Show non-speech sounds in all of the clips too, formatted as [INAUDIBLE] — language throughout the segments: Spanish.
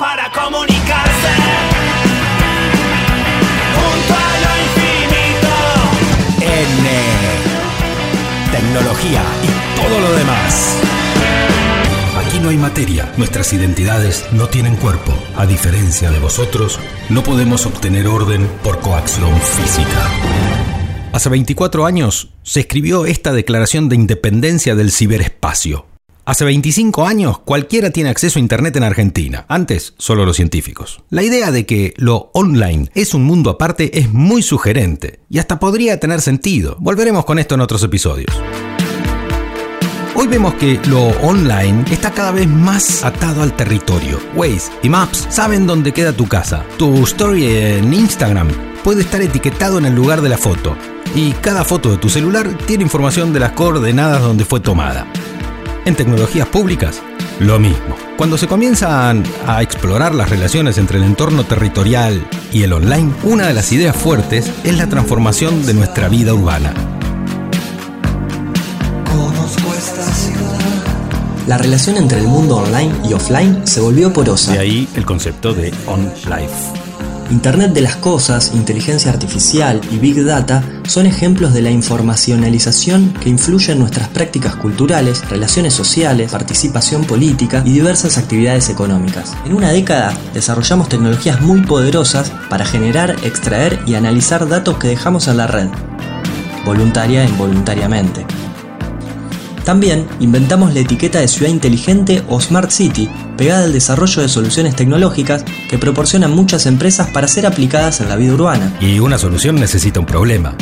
para comunicarse. Junto a lo infinito. N. Tecnología y todo lo demás. Aquí no hay materia, nuestras identidades no tienen cuerpo. A diferencia de vosotros, no podemos obtener orden por coacción física. Hace 24 años se escribió esta declaración de independencia del ciberespacio. Hace 25 años cualquiera tiene acceso a Internet en Argentina, antes solo los científicos. La idea de que lo online es un mundo aparte es muy sugerente y hasta podría tener sentido. Volveremos con esto en otros episodios. Hoy vemos que lo online está cada vez más atado al territorio. Waze y Maps saben dónde queda tu casa. Tu story en Instagram puede estar etiquetado en el lugar de la foto. Y cada foto de tu celular tiene información de las coordenadas donde fue tomada. En tecnologías públicas, lo mismo. Cuando se comienzan a explorar las relaciones entre el entorno territorial y el online, una de las ideas fuertes es la transformación de nuestra vida urbana. La relación entre el mundo online y offline se volvió porosa. De ahí el concepto de on-life. Internet de las Cosas, inteligencia artificial y Big Data son ejemplos de la informacionalización que influye en nuestras prácticas culturales, relaciones sociales, participación política y diversas actividades económicas. En una década desarrollamos tecnologías muy poderosas para generar, extraer y analizar datos que dejamos en la red, voluntaria e involuntariamente. También inventamos la etiqueta de ciudad inteligente o Smart City, pegada al desarrollo de soluciones tecnológicas que proporcionan muchas empresas para ser aplicadas en la vida urbana. Y una solución necesita un problema.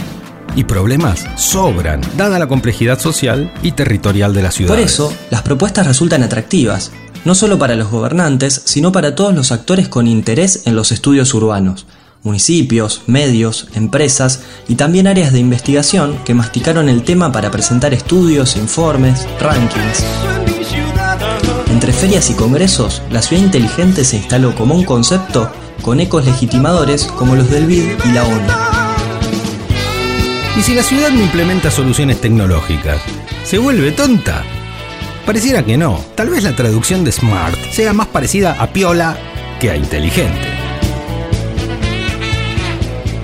Y problemas sobran, dada la complejidad social y territorial de la ciudad. Por eso, las propuestas resultan atractivas, no solo para los gobernantes, sino para todos los actores con interés en los estudios urbanos municipios, medios, empresas y también áreas de investigación que masticaron el tema para presentar estudios, informes, rankings. Entre ferias y congresos, la ciudad inteligente se instaló como un concepto con ecos legitimadores como los del BID y la ONU. ¿Y si la ciudad no implementa soluciones tecnológicas? ¿Se vuelve tonta? Pareciera que no. Tal vez la traducción de smart sea más parecida a piola que a inteligente.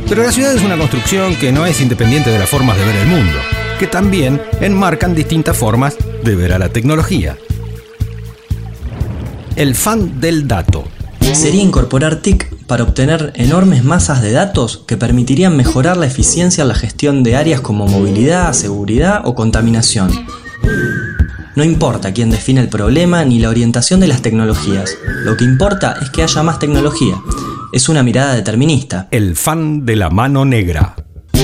Pero la ciudad es una construcción que no es independiente de las formas de ver el mundo, que también enmarcan distintas formas de ver a la tecnología. El fan del dato. Sería incorporar TIC para obtener enormes masas de datos que permitirían mejorar la eficiencia en la gestión de áreas como movilidad, seguridad o contaminación. No importa quién define el problema ni la orientación de las tecnologías, lo que importa es que haya más tecnología es una mirada determinista. El fan de la mano negra.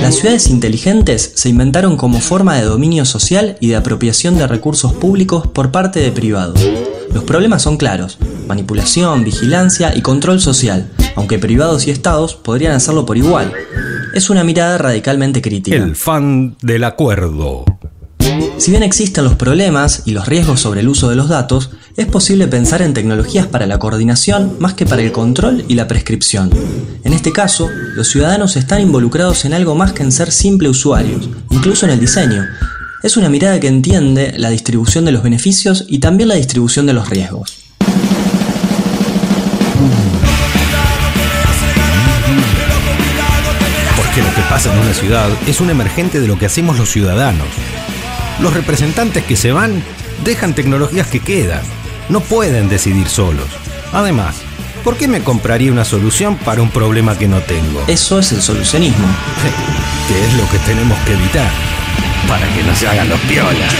Las ciudades inteligentes se inventaron como forma de dominio social y de apropiación de recursos públicos por parte de privados. Los problemas son claros, manipulación, vigilancia y control social, aunque privados y estados podrían hacerlo por igual. Es una mirada radicalmente crítica. El fan del acuerdo. Si bien existen los problemas y los riesgos sobre el uso de los datos, es posible pensar en tecnologías para la coordinación más que para el control y la prescripción. En este caso, los ciudadanos están involucrados en algo más que en ser simples usuarios, incluso en el diseño. Es una mirada que entiende la distribución de los beneficios y también la distribución de los riesgos. Porque lo que pasa en una ciudad es un emergente de lo que hacemos los ciudadanos. Los representantes que se van dejan tecnologías que quedan. No pueden decidir solos. Además, ¿por qué me compraría una solución para un problema que no tengo? Eso es el solucionismo. [LAUGHS] que es lo que tenemos que evitar para que no se hagan los piolas.